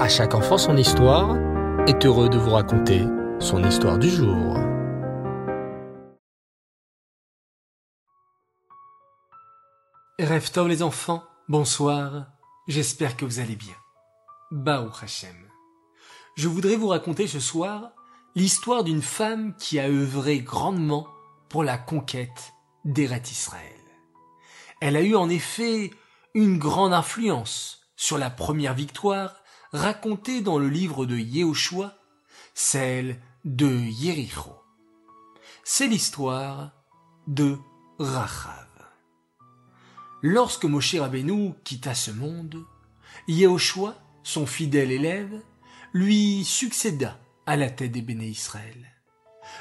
À chaque enfant son histoire est heureux de vous raconter son histoire du jour. Rêve les enfants, bonsoir, j'espère que vous allez bien. Baou Hashem. Je voudrais vous raconter ce soir l'histoire d'une femme qui a œuvré grandement pour la conquête d'Eret Israël. Elle a eu en effet une grande influence sur la première victoire racontée dans le livre de Yehoshua, celle de Yericho. C'est l'histoire de Rachav. Lorsque Moshe Rabbeinu quitta ce monde, Yehoshua, son fidèle élève, lui succéda à la tête des béné Israël.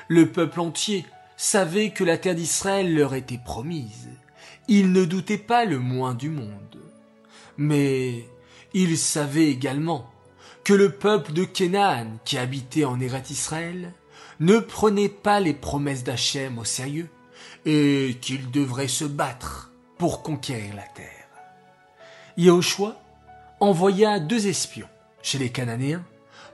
Le peuple entier savait que la terre d'Israël leur était promise. Il ne doutait pas le moins du monde. Mais il savait également que le peuple de Canaan qui habitait en Eret Israël ne prenait pas les promesses d'Hachem au sérieux et qu'il devrait se battre pour conquérir la terre. Yahushua envoya deux espions chez les Cananéens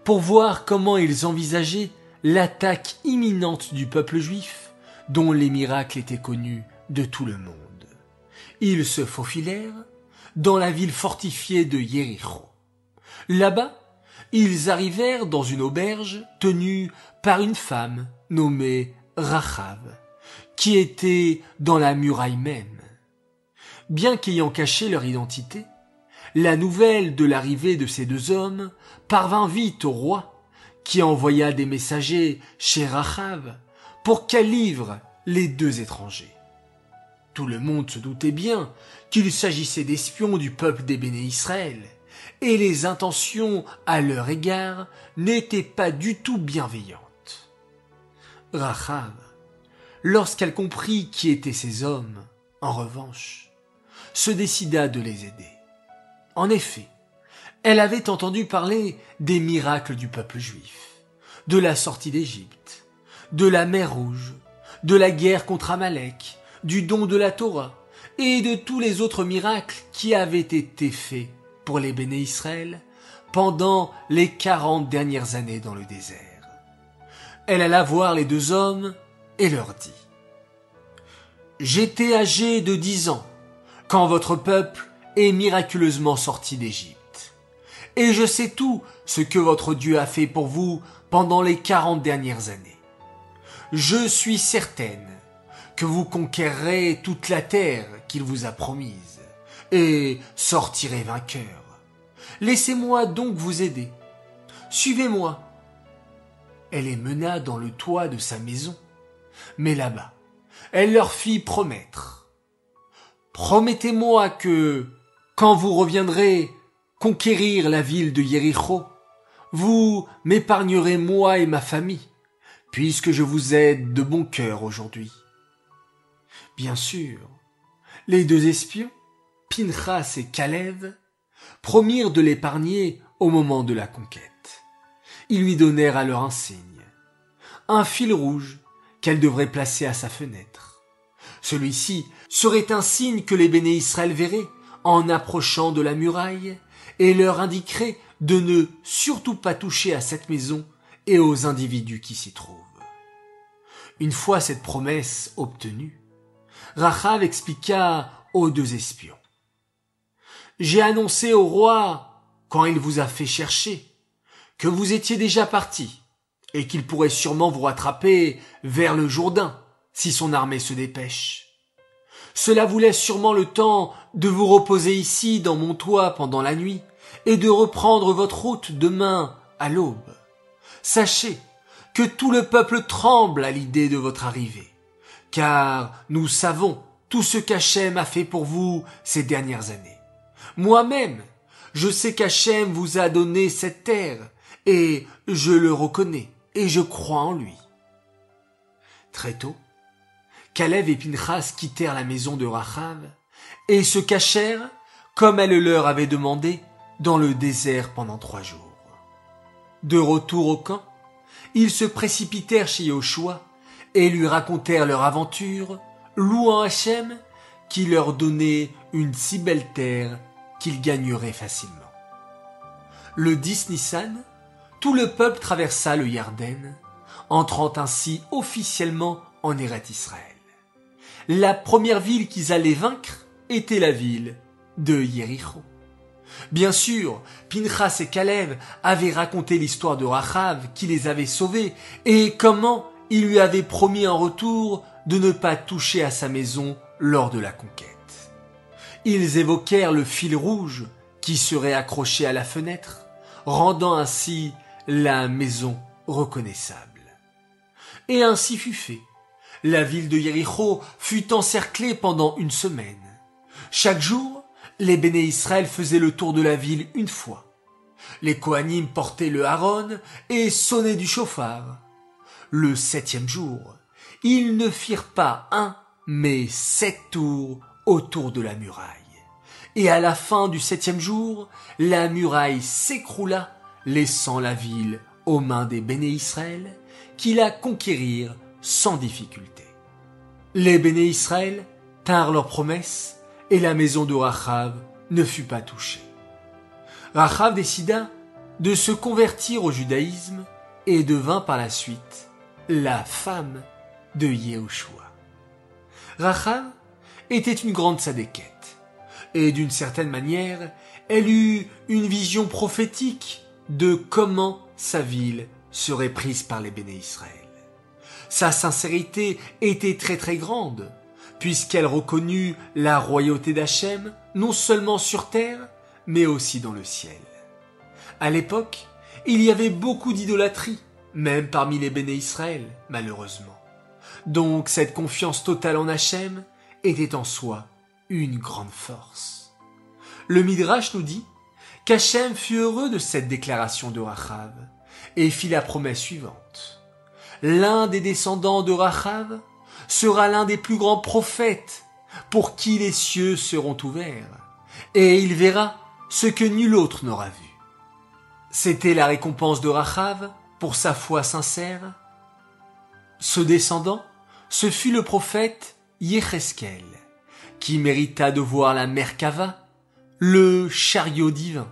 pour voir comment ils envisageaient l'attaque imminente du peuple juif dont les miracles étaient connus de tout le monde. Ils se faufilèrent dans la ville fortifiée de Yericho. Là-bas, ils arrivèrent dans une auberge tenue par une femme nommée Rachav, qui était dans la muraille même. Bien qu'ayant caché leur identité, la nouvelle de l'arrivée de ces deux hommes parvint vite au roi, qui envoya des messagers chez Rachav pour qu'elle livre les deux étrangers. Tout le monde se doutait bien qu'il s'agissait d'espions du peuple des béné Israël, et les intentions à leur égard n'étaient pas du tout bienveillantes. Rachav, lorsqu'elle comprit qui étaient ces hommes, en revanche, se décida de les aider. En effet, elle avait entendu parler des miracles du peuple juif, de la sortie d'Égypte, de la mer Rouge, de la guerre contre Amalek, du don de la Torah et de tous les autres miracles qui avaient été faits pour les béné Israël pendant les quarante dernières années dans le désert. Elle alla voir les deux hommes et leur dit J'étais âgé de dix ans quand votre peuple est miraculeusement sorti d'Égypte. Et je sais tout ce que votre Dieu a fait pour vous pendant les quarante dernières années. Je suis certaine que vous conquérerez toute la terre qu'il vous a promise, et sortirez vainqueur. Laissez-moi donc vous aider. Suivez-moi. Elle les mena dans le toit de sa maison, mais là-bas, elle leur fit promettre. Promettez-moi que, quand vous reviendrez conquérir la ville de Yericho, vous m'épargnerez moi et ma famille, puisque je vous aide de bon cœur aujourd'hui. Bien sûr, les deux espions, Pinchas et Kalev, promirent de l'épargner au moment de la conquête. Ils lui donnèrent à leur insigne un fil rouge qu'elle devrait placer à sa fenêtre. Celui-ci serait un signe que les béné Israël verraient en approchant de la muraille et leur indiquerait de ne surtout pas toucher à cette maison et aux individus qui s'y trouvent. Une fois cette promesse obtenue, Rachav expliqua aux deux espions. J'ai annoncé au roi, quand il vous a fait chercher, que vous étiez déjà parti, et qu'il pourrait sûrement vous rattraper vers le Jourdain, si son armée se dépêche. Cela vous laisse sûrement le temps de vous reposer ici dans mon toit pendant la nuit, et de reprendre votre route demain à l'aube. Sachez que tout le peuple tremble à l'idée de votre arrivée car nous savons tout ce qu'Hachem a fait pour vous ces dernières années. Moi-même, je sais qu'Hachem vous a donné cette terre, et je le reconnais, et je crois en lui. Très tôt, Caleb et Pinchas quittèrent la maison de Rachav, et se cachèrent, comme elle leur avait demandé, dans le désert pendant trois jours. De retour au camp, ils se précipitèrent chez Yoshua lui racontèrent leur aventure, louant Hachem qui leur donnait une si belle terre qu'ils gagneraient facilement. le 10 Nissan, tout le peuple traversa le Yarden, entrant ainsi officiellement en Eretz Israël. La première ville qu'ils allaient vaincre était la ville de Yericho. Bien sûr, Pinchas et Caleb avaient raconté l'histoire de Rachav qui les avait sauvés et comment il lui avait promis en retour de ne pas toucher à sa maison lors de la conquête. Ils évoquèrent le fil rouge qui serait accroché à la fenêtre, rendant ainsi la maison reconnaissable. Et ainsi fut fait. La ville de Jéricho fut encerclée pendant une semaine. Chaque jour, les béné Israël faisaient le tour de la ville une fois. Les Kohanim portaient le haron et sonnaient du chauffard. Le septième jour, ils ne firent pas un, mais sept tours autour de la muraille. Et à la fin du septième jour, la muraille s'écroula, laissant la ville aux mains des béné Israël, qui la conquérirent sans difficulté. Les béné Israël tinrent leurs promesses, et la maison de Rachav ne fut pas touchée. Rachav décida de se convertir au judaïsme et devint par la suite la femme de Yehoshua. Rachav était une grande sadéquette, et d'une certaine manière, elle eut une vision prophétique de comment sa ville serait prise par les béné Israël. Sa sincérité était très très grande, puisqu'elle reconnut la royauté d'Hachem non seulement sur terre, mais aussi dans le ciel. À l'époque, il y avait beaucoup d'idolâtrie, même parmi les béné Israël, malheureusement. Donc cette confiance totale en Hachem était en soi une grande force. Le Midrash nous dit qu'Hachem fut heureux de cette déclaration de Rachav et fit la promesse suivante. L'un des descendants de Rachav sera l'un des plus grands prophètes pour qui les cieux seront ouverts et il verra ce que nul autre n'aura vu. C'était la récompense de Rachav pour sa foi sincère. Ce descendant, ce fut le prophète Yecheskel, qui mérita de voir la Merkava, le chariot divin.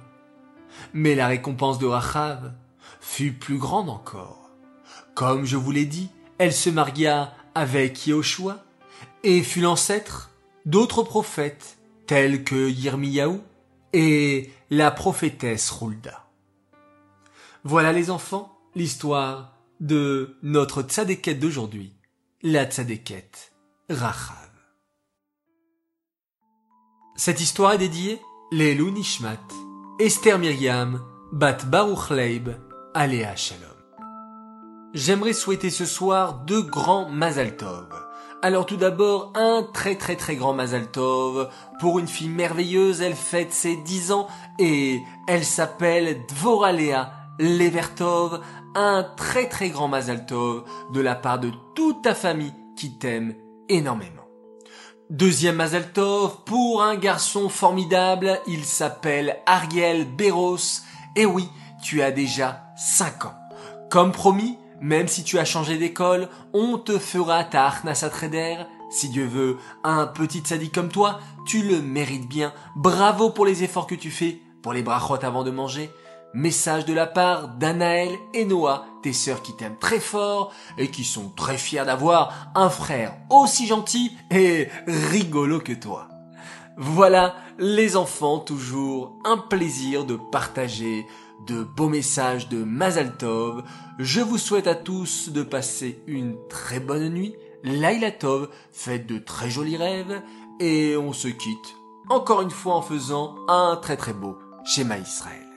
Mais la récompense de Rachav fut plus grande encore. Comme je vous l'ai dit, elle se maria avec Yehoshua et fut l'ancêtre d'autres prophètes tels que Yirmiyahu et la prophétesse Rulda. Voilà les enfants, l'histoire de notre tzadéket d'aujourd'hui, la tzadéket Rachav. Cette histoire est dédiée Lelou Nishmat, Esther Myriam, Bat Baruch Leib, Shalom. J'aimerais souhaiter ce soir deux grands Mazal Tov. Alors tout d'abord, un très très très grand Mazal Tov pour une fille merveilleuse, elle fête ses dix ans et elle s'appelle Dvoralea Levertov, un très très grand Mazal Tov de la part de toute ta famille qui t'aime énormément. Deuxième Mazal Tov pour un garçon formidable, il s'appelle Ariel Beros. Et oui, tu as déjà 5 ans. Comme promis, même si tu as changé d'école, on te fera ta Arnasa Trader. Si Dieu veut, un petit sadique comme toi, tu le mérites bien. Bravo pour les efforts que tu fais, pour les brachot avant de manger. Message de la part d'Anaël et Noah, tes sœurs qui t'aiment très fort et qui sont très fiers d'avoir un frère aussi gentil et rigolo que toi. Voilà, les enfants, toujours un plaisir de partager de beaux messages de Mazal Tov. Je vous souhaite à tous de passer une très bonne nuit. Laila Tov, faites de très jolis rêves et on se quitte encore une fois en faisant un très très beau schéma Israël.